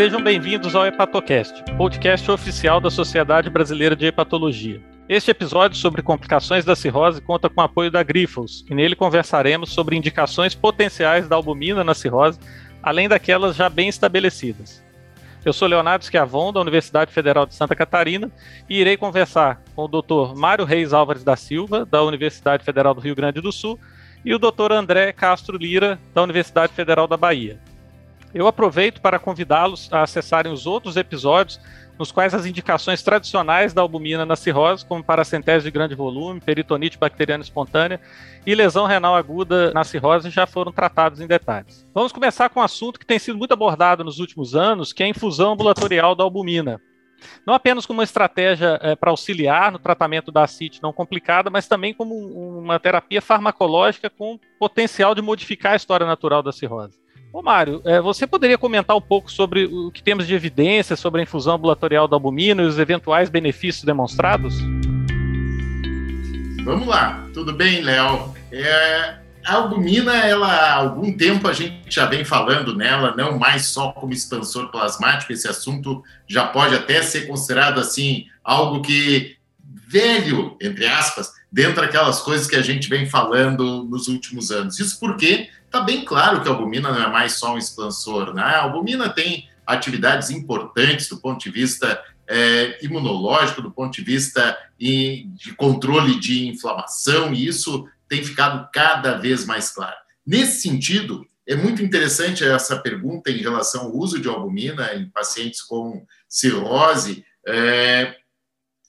Sejam bem-vindos ao Hepatocast, podcast oficial da Sociedade Brasileira de Hepatologia. Este episódio sobre complicações da cirrose conta com o apoio da Grifols, e nele conversaremos sobre indicações potenciais da albumina na cirrose, além daquelas já bem estabelecidas. Eu sou Leonardo Schiavon, da Universidade Federal de Santa Catarina, e irei conversar com o Dr. Mário Reis Álvares da Silva, da Universidade Federal do Rio Grande do Sul, e o Dr. André Castro Lira, da Universidade Federal da Bahia. Eu aproveito para convidá-los a acessarem os outros episódios nos quais as indicações tradicionais da albumina na cirrose, como paracentese de grande volume, peritonite bacteriana espontânea e lesão renal aguda na cirrose, já foram tratados em detalhes. Vamos começar com um assunto que tem sido muito abordado nos últimos anos, que é a infusão ambulatorial da albumina. Não apenas como uma estratégia é, para auxiliar no tratamento da ascite não complicada, mas também como um, uma terapia farmacológica com potencial de modificar a história natural da cirrose. Ô Mário, é, você poderia comentar um pouco sobre o que temos de evidência sobre a infusão ambulatorial da albumina e os eventuais benefícios demonstrados? Vamos lá, tudo bem, Léo? É, a albumina, ela, há algum tempo a gente já vem falando nela, não mais só como expansor plasmático, esse assunto já pode até ser considerado assim, algo que velho, entre aspas, dentro daquelas coisas que a gente vem falando nos últimos anos. Isso porque está bem claro que a albumina não é mais só um expansor, né? A albumina tem atividades importantes do ponto de vista é, imunológico, do ponto de vista de controle de inflamação, e isso tem ficado cada vez mais claro. Nesse sentido, é muito interessante essa pergunta em relação ao uso de albumina em pacientes com cirrose é,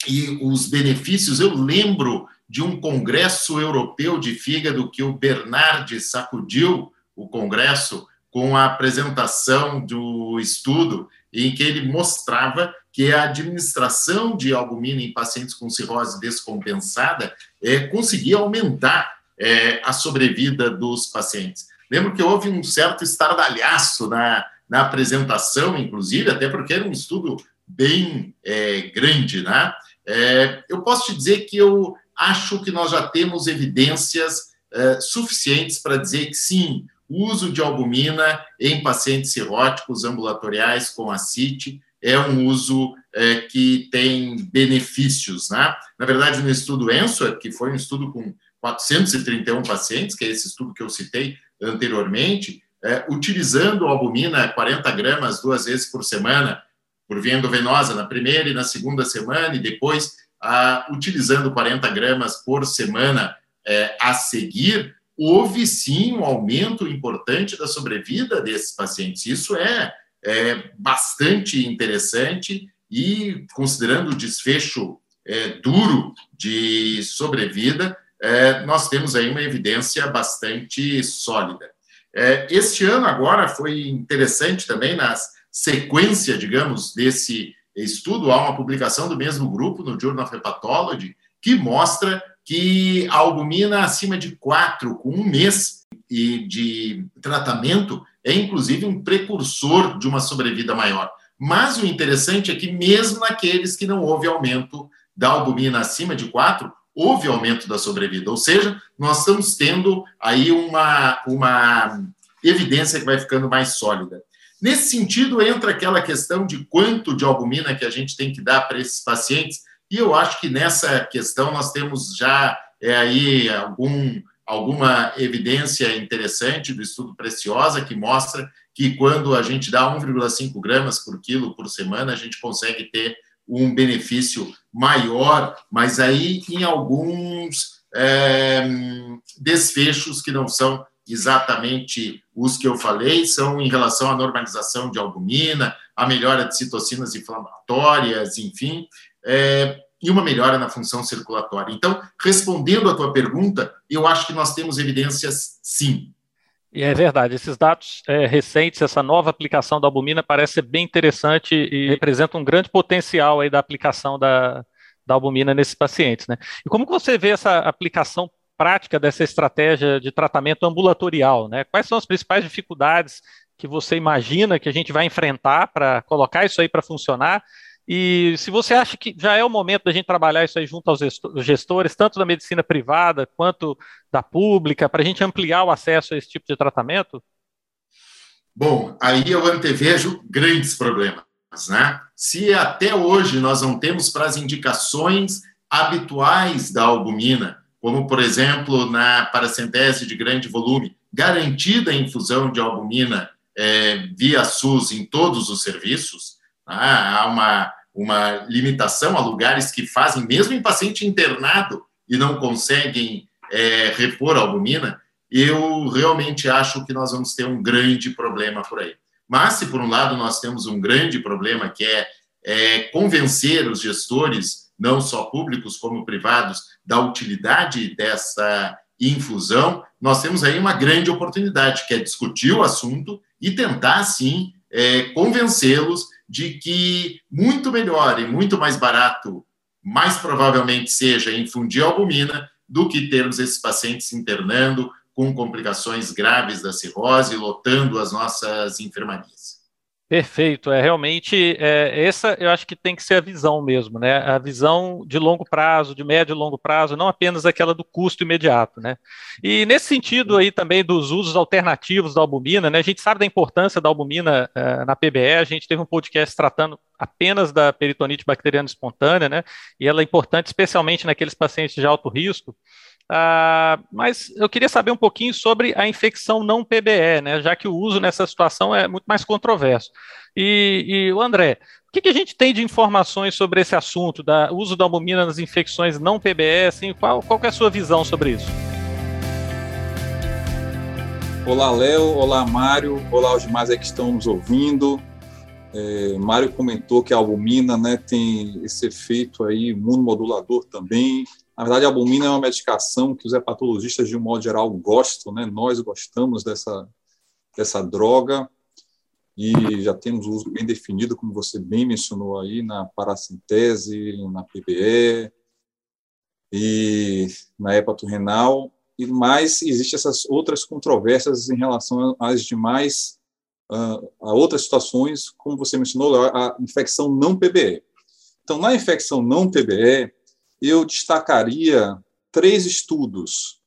e os benefícios. Eu lembro de um congresso europeu de fígado que o Bernardi sacudiu o congresso com a apresentação do estudo em que ele mostrava que a administração de albumina em pacientes com cirrose descompensada é, conseguia aumentar é, a sobrevida dos pacientes. Lembro que houve um certo estardalhaço na, na apresentação, inclusive, até porque era um estudo bem é, grande, né? Eu posso te dizer que eu acho que nós já temos evidências é, suficientes para dizer que sim, o uso de albumina em pacientes cirróticos ambulatoriais com ascite é um uso é, que tem benefícios, né? Na verdade, no estudo ENSO, que foi um estudo com 431 pacientes, que é esse estudo que eu citei anteriormente, é, utilizando albumina 40 gramas duas vezes por semana, por via endovenosa, na primeira e na segunda semana, e depois utilizando 40 gramas por semana é, a seguir, houve sim um aumento importante da sobrevida desses pacientes. Isso é, é bastante interessante e, considerando o desfecho é, duro de sobrevida, é, nós temos aí uma evidência bastante sólida. É, este ano agora foi interessante também na sequência, digamos, desse estudo, há uma publicação do mesmo grupo no Journal of Hepatology que mostra que a albumina acima de 4, com um mês de tratamento, é inclusive um precursor de uma sobrevida maior. Mas o interessante é que, mesmo naqueles que não houve aumento da albumina acima de 4, houve aumento da sobrevida. Ou seja, nós estamos tendo aí uma, uma evidência que vai ficando mais sólida. Nesse sentido, entra aquela questão de quanto de albumina que a gente tem que dar para esses pacientes, e eu acho que nessa questão nós temos já é, aí algum, alguma evidência interessante do estudo Preciosa, que mostra que quando a gente dá 1,5 gramas por quilo por semana, a gente consegue ter um benefício maior, mas aí em alguns é, desfechos que não são exatamente os que eu falei, são em relação à normalização de albumina, a melhora de citocinas inflamatórias, enfim, é, e uma melhora na função circulatória. Então, respondendo à tua pergunta, eu acho que nós temos evidências sim. E é verdade, esses dados é, recentes, essa nova aplicação da albumina parece ser bem interessante e representa um grande potencial aí da aplicação da, da albumina nesses pacientes. Né? E como que você vê essa aplicação prática dessa estratégia de tratamento ambulatorial? Né? Quais são as principais dificuldades que você imagina que a gente vai enfrentar para colocar isso aí para funcionar? E se você acha que já é o momento da gente trabalhar isso aí junto aos gestores, tanto da medicina privada quanto da pública, para a gente ampliar o acesso a esse tipo de tratamento? Bom, aí eu antevejo grandes problemas, né? Se até hoje nós não temos para as indicações habituais da albumina, como por exemplo na paracentese de grande volume, garantida a infusão de albumina é, via SUS em todos os serviços, né? há uma, uma limitação a lugares que fazem, mesmo em paciente internado e não conseguem é, repor albumina, eu realmente acho que nós vamos ter um grande problema por aí. Mas, se por um lado nós temos um grande problema, que é, é convencer os gestores, não só públicos como privados, da utilidade dessa infusão, nós temos aí uma grande oportunidade, que é discutir o assunto e tentar, sim, é, convencê-los de que muito melhor e muito mais barato, mais provavelmente seja infundir albumina do que termos esses pacientes internando com complicações graves da cirrose, lotando as nossas enfermarias. Perfeito, é realmente é, essa eu acho que tem que ser a visão mesmo, né? A visão de longo prazo, de médio e longo prazo, não apenas aquela do custo imediato, né? E nesse sentido aí também dos usos alternativos da albumina, né? A gente sabe da importância da albumina uh, na PBE, a gente teve um podcast tratando apenas da peritonite bacteriana espontânea, né? E ela é importante especialmente naqueles pacientes de alto risco. Uh, mas eu queria saber um pouquinho sobre a infecção não PBE, né, já que o uso nessa situação é muito mais controverso. E, e o André, o que, que, a gente tem de informações sobre esse assunto, do uso da albumina nas infecções não PBE? Assim, qual, qual é a sua visão sobre isso? Olá, Léo. Olá, Mário. Olá, os demais aí que estão nos ouvindo. É, Mário comentou que a albumina né, tem esse efeito aí imunomodulador também, na verdade, a albumina é uma medicação que os hepatologistas, de um modo geral, gostam, né? nós gostamos dessa, dessa droga e já temos o uso bem definido, como você bem mencionou aí, na paracintese, na PBE e na hepatorrenal, e mais existem essas outras controvérsias em relação às demais, uh, a outras situações, como você mencionou, a infecção não PBE. Então, na infecção não PBE, eu destacaria três estudos.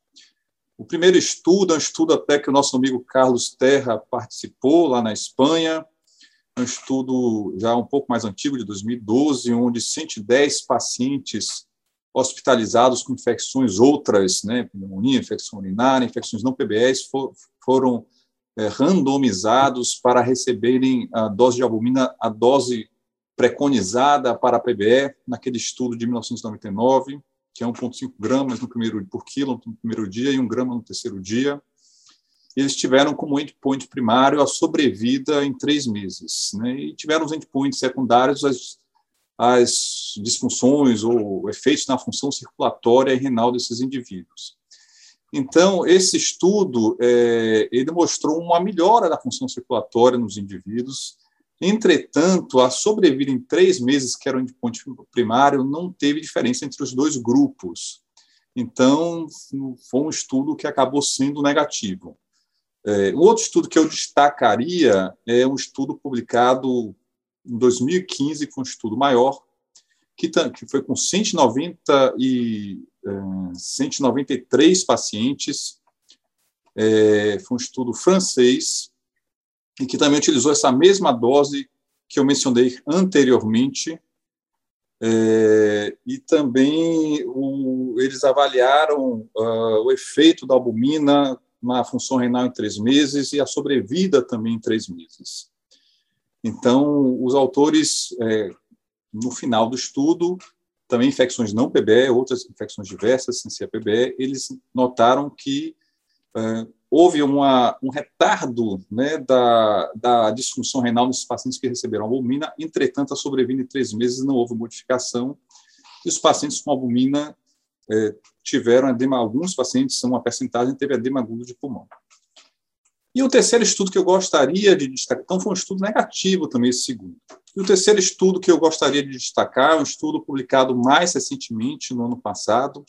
O primeiro estudo é um estudo até que o nosso amigo Carlos Terra participou lá na Espanha, é um estudo já um pouco mais antigo, de 2012, onde 110 pacientes hospitalizados com infecções outras, né, pneumonia, infecção urinária, infecções não PBS, for, foram é, randomizados para receberem a dose de albumina, a dose preconizada para a PBE naquele estudo de 1999, que é 1,5 gramas no primeiro por quilo no primeiro dia e 1 grama no terceiro dia. Eles tiveram como endpoint primário a sobrevida em três meses, né? e tiveram os endpoints secundários as, as disfunções ou efeitos na função circulatória e renal desses indivíduos. Então, esse estudo é, ele mostrou uma melhora da função circulatória nos indivíduos, Entretanto, a sobrevida em três meses, que era o endpoint primário, não teve diferença entre os dois grupos. Então, foi um estudo que acabou sendo negativo. É, o outro estudo que eu destacaria é um estudo publicado em 2015, que foi um estudo maior, que, que foi com 190 e, é, 193 pacientes. É, foi um estudo francês, e que também utilizou essa mesma dose que eu mencionei anteriormente, é, e também o, eles avaliaram uh, o efeito da albumina na função renal em três meses e a sobrevida também em três meses. Então, os autores, é, no final do estudo, também infecções não PBE, outras infecções diversas, sem ser PBE, eles notaram que é, houve uma, um retardo né, da, da disfunção renal nesses pacientes que receberam albumina, entretanto, a sobrevida em três meses não houve modificação, e os pacientes com albumina é, tiveram edema, alguns pacientes, uma percentagem, teve edema agudo de pulmão. E o terceiro estudo que eu gostaria de destacar, então foi um estudo negativo também, esse segundo. E o terceiro estudo que eu gostaria de destacar é um estudo publicado mais recentemente, no ano passado,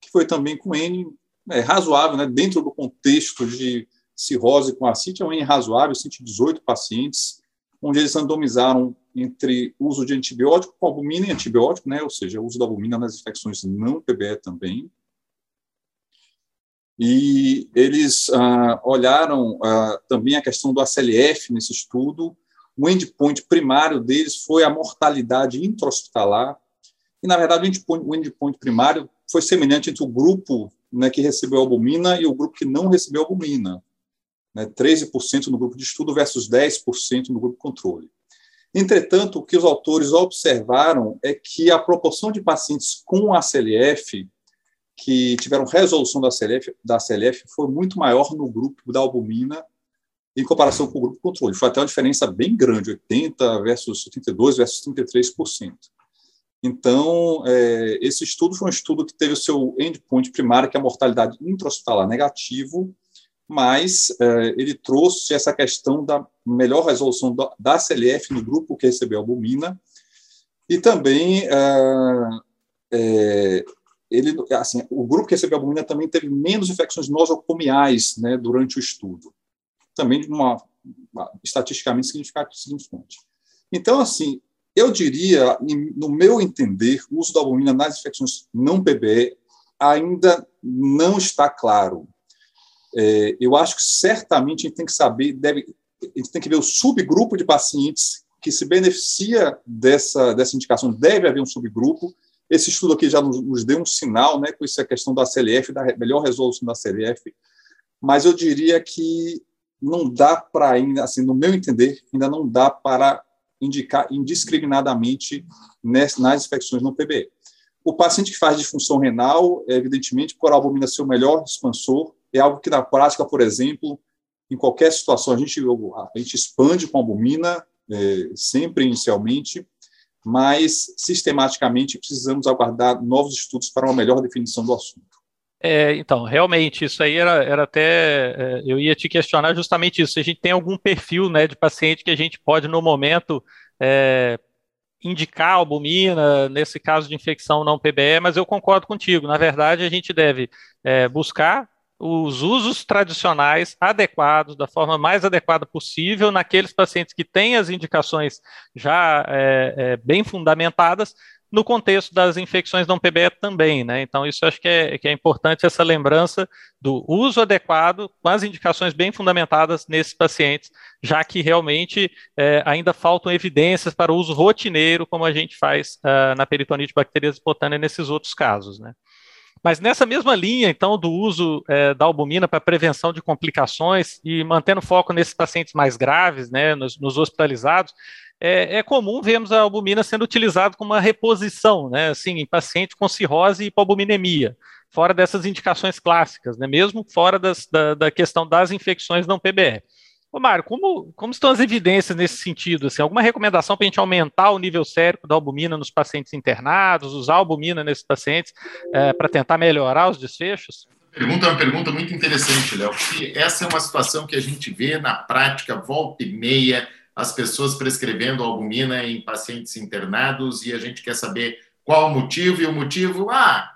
que foi também com N é, razoável, né, dentro do contexto de cirrose com acite, é um N razoável, 118 pacientes, onde eles randomizaram entre uso de antibiótico com albumina e antibiótico, né, ou seja, uso da albumina nas infecções não PBE também. E eles ah, olharam ah, também a questão do ACLF nesse estudo. O endpoint primário deles foi a mortalidade intra-hospitalar. E, na verdade, o endpoint, o endpoint primário foi semelhante entre o grupo né, que recebeu albumina e o grupo que não recebeu albumina. Né, 13% no grupo de estudo versus 10% no grupo controle. Entretanto, o que os autores observaram é que a proporção de pacientes com ACLF que tiveram resolução da CLF, da CLF foi muito maior no grupo da albumina em comparação com o grupo controle. Foi até uma diferença bem grande, 80 versus 82 versus 33%. Então, é, esse estudo foi um estudo que teve o seu endpoint primário, que é a mortalidade intra-hospitalar negativo, mas é, ele trouxe essa questão da melhor resolução da, da CLF no grupo que recebeu albumina, e também é, é ele, assim, o grupo que recebeu albumina também teve menos infecções nosocomiais né, durante o estudo, também de uma, uma estatisticamente significante. Então, assim, eu diria, no meu entender, o uso da albumina nas infecções não PBE ainda não está claro. É, eu acho que certamente a gente tem que saber, deve, a gente tem que ver o subgrupo de pacientes que se beneficia dessa, dessa indicação, deve haver um subgrupo, esse estudo aqui já nos, nos deu um sinal, né, com essa questão da CLF, da melhor resolução da CLF, mas eu diria que não dá para ainda, assim, no meu entender, ainda não dá para indicar indiscriminadamente nas, infecções no PBE. O paciente que faz disfunção renal, evidentemente, por albumina ser o melhor expansor, é algo que na prática, por exemplo, em qualquer situação, a gente, a gente expande com albumina, é, sempre inicialmente, mas sistematicamente precisamos aguardar novos estudos para uma melhor definição do assunto. É, então, realmente, isso aí era, era até. É, eu ia te questionar justamente isso. Se a gente tem algum perfil né, de paciente que a gente pode, no momento, é, indicar albumina, nesse caso de infecção não PBE, mas eu concordo contigo. Na verdade, a gente deve é, buscar os usos tradicionais adequados, da forma mais adequada possível, naqueles pacientes que têm as indicações já é, é, bem fundamentadas, no contexto das infecções não PBE também, né? Então, isso acho que é, que é importante essa lembrança do uso adequado, com as indicações bem fundamentadas nesses pacientes, já que realmente é, ainda faltam evidências para o uso rotineiro, como a gente faz uh, na peritonite bacteriana espontânea nesses outros casos, né? Mas nessa mesma linha, então, do uso é, da albumina para prevenção de complicações e mantendo foco nesses pacientes mais graves, né, nos, nos hospitalizados, é, é, comum vermos a albumina sendo utilizada como uma reposição, né, assim, em pacientes com cirrose e hipoalbuminemia, fora dessas indicações clássicas, né, mesmo fora das, da, da questão das infecções não PBE. Ô, Mário, como, como estão as evidências nesse sentido? Assim, alguma recomendação para a gente aumentar o nível sérico da albumina nos pacientes internados, usar albumina nesses pacientes é, para tentar melhorar os desfechos? Pergunta é uma pergunta muito interessante, Léo, porque essa é uma situação que a gente vê na prática, volta e meia, as pessoas prescrevendo albumina em pacientes internados e a gente quer saber qual o motivo, e o motivo, ah,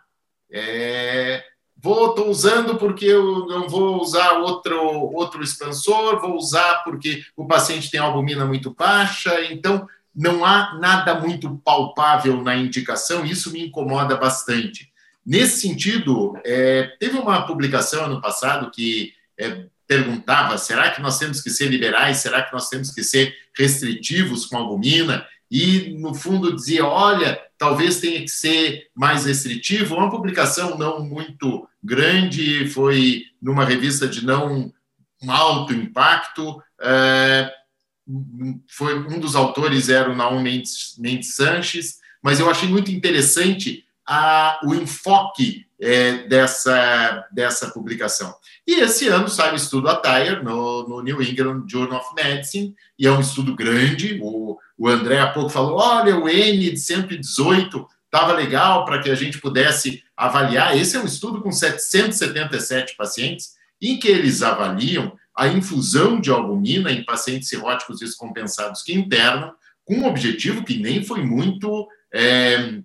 é, vou tô usando porque eu não vou usar outro outro expansor, vou usar porque o paciente tem albumina muito baixa, então não há nada muito palpável na indicação, isso me incomoda bastante. Nesse sentido, é, teve uma publicação ano passado que é, perguntava: será que nós temos que ser liberais? Será que nós temos que ser restritivos com albumina? E, no fundo, dizia: olha, talvez tenha que ser mais restritivo. Uma publicação não muito grande, foi numa revista de não um alto impacto. É, foi um dos autores era o Naum Mendes, Mendes Sanches, mas eu achei muito interessante a, o enfoque é, dessa, dessa publicação. E esse ano sai o estudo Attire no, no New England Journal of Medicine, e é um estudo grande. O, o André há pouco falou: olha, o N de 118 estava legal para que a gente pudesse avaliar. Esse é um estudo com 777 pacientes, em que eles avaliam a infusão de albumina em pacientes cirróticos descompensados que internam, com um objetivo que nem foi muito, é,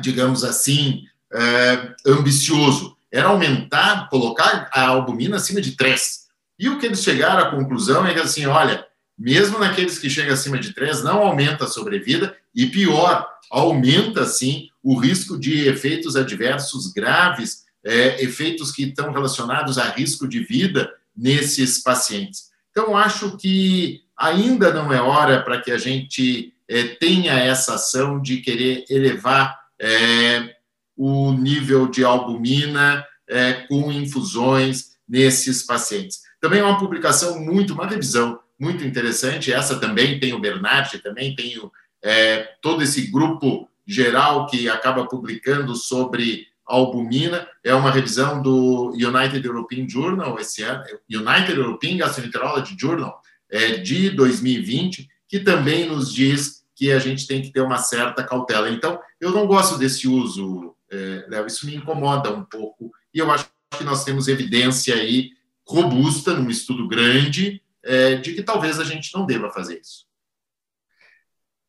digamos assim, é, ambicioso. Era aumentar, colocar a albumina acima de 3. E o que eles chegaram à conclusão é que, assim, olha, mesmo naqueles que chegam acima de 3, não aumenta a sobrevida e, pior, aumenta, sim, o risco de efeitos adversos graves é, efeitos que estão relacionados a risco de vida nesses pacientes. Então, acho que ainda não é hora para que a gente é, tenha essa ação de querer elevar é, o nível de albumina é, com infusões nesses pacientes. Também é uma publicação muito, uma revisão muito interessante. Essa também tem o Bernard, também tem o, é, todo esse grupo geral que acaba publicando sobre albumina. É uma revisão do United European Journal, esse ano, United European Gastroenterology Journal, é, de 2020, que também nos diz que a gente tem que ter uma certa cautela. Então, eu não gosto desse uso, é, Léo, isso me incomoda um pouco, e eu acho que nós temos evidência aí robusta, num estudo grande, é, de que talvez a gente não deva fazer isso.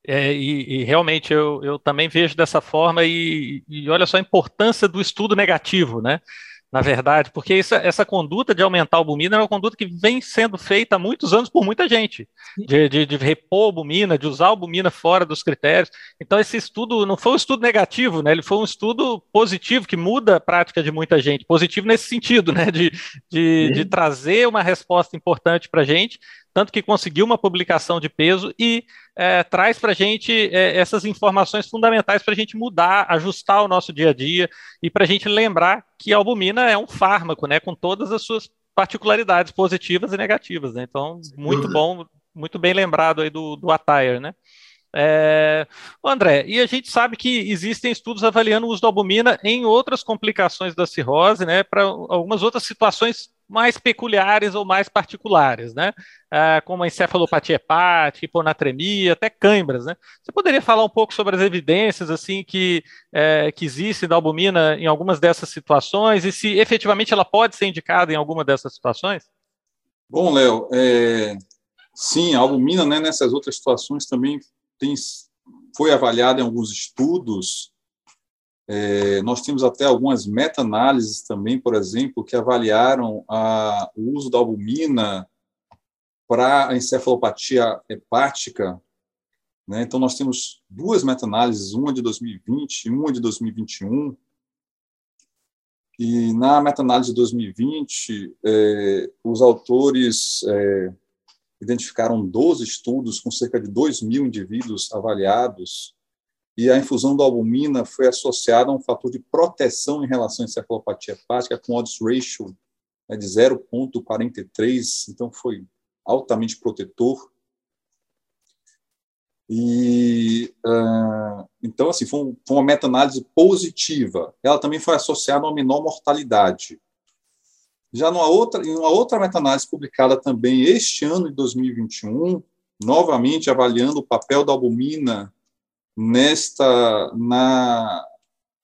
É, e, e, realmente eu, eu também vejo dessa forma, e, e olha só a importância do estudo negativo, né? Na verdade, porque essa, essa conduta de aumentar a albumina é uma conduta que vem sendo feita há muitos anos por muita gente, de, de, de repor albumina, de usar albumina fora dos critérios. Então, esse estudo não foi um estudo negativo, né? ele foi um estudo positivo, que muda a prática de muita gente, positivo nesse sentido, né? de, de, de trazer uma resposta importante para a gente, tanto que conseguiu uma publicação de peso e é, traz para a gente é, essas informações fundamentais para a gente mudar, ajustar o nosso dia a dia e para a gente lembrar que a albumina é um fármaco, né, com todas as suas particularidades positivas e negativas. Né? Então, muito bom, muito bem lembrado aí do, do Attire, né? É... André, e a gente sabe que existem estudos avaliando o uso da albumina em outras complicações da cirrose, né, para algumas outras situações mais peculiares ou mais particulares, né, é, como a encefalopatia hepática, hiponatremia, até câimbras, né. Você poderia falar um pouco sobre as evidências, assim, que, é, que existem da albumina em algumas dessas situações e se efetivamente ela pode ser indicada em alguma dessas situações? Bom, Léo, é... sim, a albumina, né, nessas outras situações também tem, foi avaliada em alguns estudos. É, nós temos até algumas meta-análises também, por exemplo, que avaliaram a, o uso da albumina para a encefalopatia hepática. Né? Então, nós temos duas meta-análises, uma de 2020 e uma de 2021. E na meta-análise de 2020, é, os autores é, identificaram 12 estudos com cerca de 2 mil indivíduos avaliados, e a infusão da albumina foi associada a um fator de proteção em relação à encefalopatia hepática, com odds ratio né, de 0,43, então foi altamente protetor. E uh, então assim foi, um, foi uma meta-análise positiva. Ela também foi associada a uma menor mortalidade. Já numa outra, em uma outra meta-análise publicada também este ano de 2021, novamente avaliando o papel da albumina nesta na,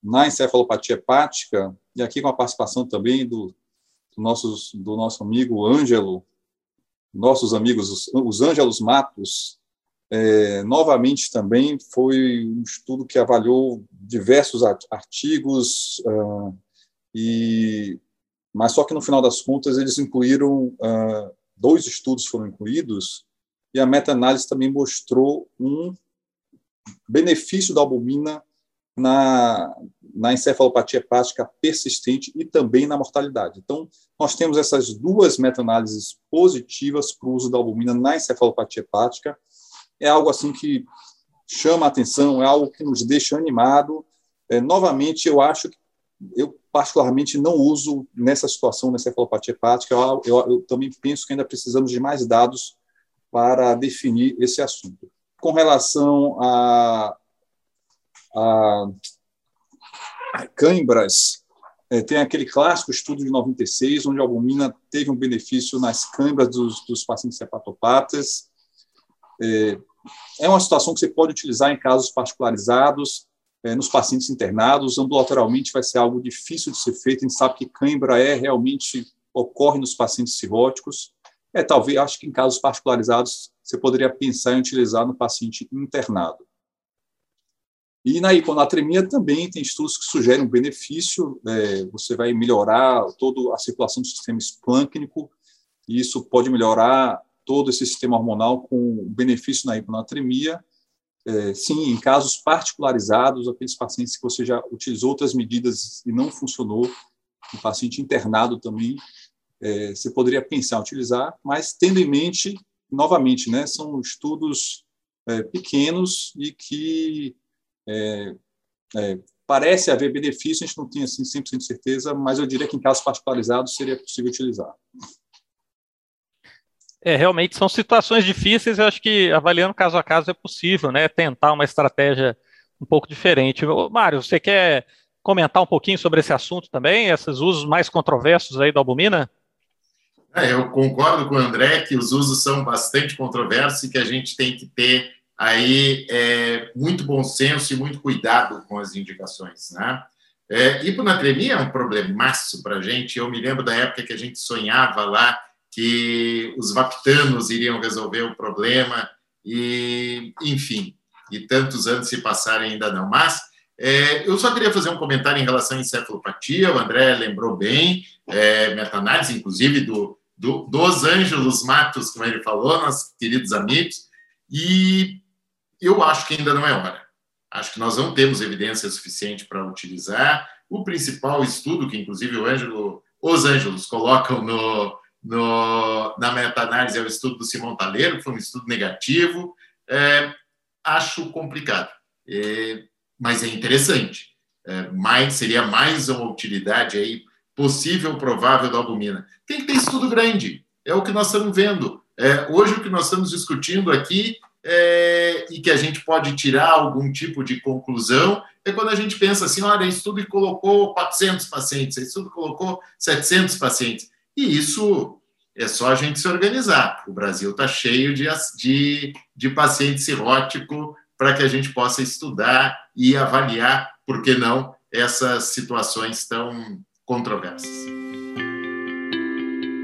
na encefalopatia hepática, e aqui com a participação também do, do, nossos, do nosso amigo Ângelo, nossos amigos, os, os Ângelos Matos, é, novamente também foi um estudo que avaliou diversos artigos uh, e mas só que no final das contas eles incluíram uh, dois estudos foram incluídos e a meta-análise também mostrou um benefício da albumina na, na encefalopatia hepática persistente e também na mortalidade. Então, nós temos essas duas meta-análises positivas para o uso da albumina na encefalopatia hepática. É algo assim que chama a atenção, é algo que nos deixa animado. É, novamente, eu acho que eu particularmente não uso nessa situação, nessa encefalopatia hepática. Eu, eu, eu, também penso que ainda precisamos de mais dados para definir esse assunto. Com relação a, a, a câimbras, é, tem aquele clássico estudo de 96, onde a albumina teve um benefício nas câimbras dos, dos pacientes hepatopatas. É, é uma situação que você pode utilizar em casos particularizados, é, nos pacientes internados. Ambulatorialmente vai ser algo difícil de ser feito. A gente sabe que cãibra é realmente ocorre nos pacientes cirróticos. É, talvez, acho que em casos particularizados, você poderia pensar em utilizar no paciente internado. E na hiponatremia também tem estudos que sugerem um benefício, é, você vai melhorar toda a circulação do sistema esplâncnico, e isso pode melhorar todo esse sistema hormonal com benefício na hiponatremia, é, sim, em casos particularizados, aqueles pacientes que você já utilizou outras medidas e não funcionou, um paciente internado também, é, você poderia pensar em utilizar, mas tendo em mente, novamente, né, são estudos é, pequenos e que é, é parece haver benefício, a gente não tem assim, 100% de certeza, mas eu diria que em casos particularizados seria possível utilizar. É, realmente são situações difíceis, eu acho que avaliando caso a caso é possível, né, tentar uma estratégia um pouco diferente. Mário, você quer comentar um pouquinho sobre esse assunto também, esses usos mais controversos aí da albumina? É, eu concordo com o André que os usos são bastante controversos e que a gente tem que ter aí é, muito bom senso e muito cuidado com as indicações, né? É, hiponatremia é um problemaço para a gente. Eu me lembro da época que a gente sonhava lá que os vaptanos iriam resolver o problema e, enfim, e tantos anos se passarem ainda não. Mas é, eu só queria fazer um comentário em relação à encefalopatia. O André lembrou bem, é, meta-análise, inclusive, do, do, dos Ângelos Matos, como ele falou, nossos queridos amigos, e eu acho que ainda não é hora. Acho que nós não temos evidência suficiente para utilizar. O principal estudo, que inclusive o Ângelo, os Ângelos colocam no, no, na meta-análise, é o estudo do Simão Taleiro, que foi um estudo negativo. É, acho complicado, é, mas é interessante. É, mais, seria mais uma utilidade aí possível, provável da albumina. Tem que ter estudo grande, é o que nós estamos vendo. É, hoje, o que nós estamos discutindo aqui é, e que a gente pode tirar algum tipo de conclusão é quando a gente pensa assim: olha, estudo colocou 400 pacientes, estudo colocou 700 pacientes. E isso é só a gente se organizar. O Brasil está cheio de, de, de paciente cirrótico para que a gente possa estudar e avaliar, por que não, essas situações tão controversas.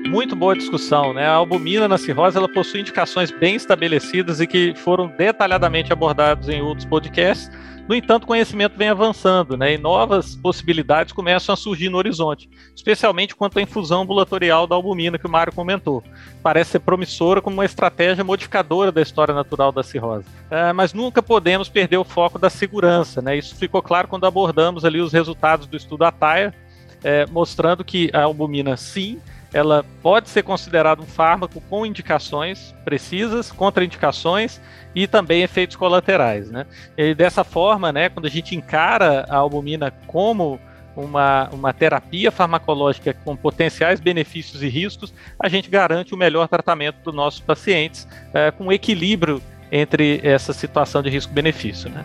Muito boa discussão, né? A albumina na cirrose ela possui indicações bem estabelecidas e que foram detalhadamente abordados em outros podcasts. No entanto, o conhecimento vem avançando, né? E novas possibilidades começam a surgir no horizonte, especialmente quanto à infusão ambulatorial da albumina que o Mário comentou. Parece ser promissora como uma estratégia modificadora da história natural da cirrose. É, mas nunca podemos perder o foco da segurança, né? Isso ficou claro quando abordamos ali os resultados do estudo ATAIA, é, mostrando que a albumina, sim, ela pode ser considerada um fármaco com indicações precisas, contraindicações e também efeitos colaterais, né? E dessa forma, né, quando a gente encara a albumina como uma, uma terapia farmacológica com potenciais benefícios e riscos, a gente garante o melhor tratamento para os nossos pacientes, é, com equilíbrio entre essa situação de risco-benefício. Né?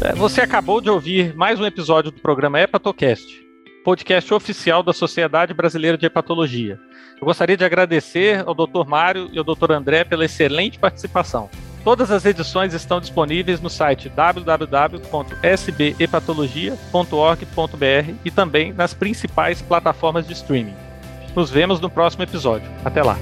É, você acabou de ouvir mais um episódio do programa Hepatocast podcast oficial da Sociedade Brasileira de Hepatologia. Eu gostaria de agradecer ao Dr. Mário e ao Dr. André pela excelente participação. Todas as edições estão disponíveis no site www.sbhepatologia.org.br e também nas principais plataformas de streaming. Nos vemos no próximo episódio. Até lá!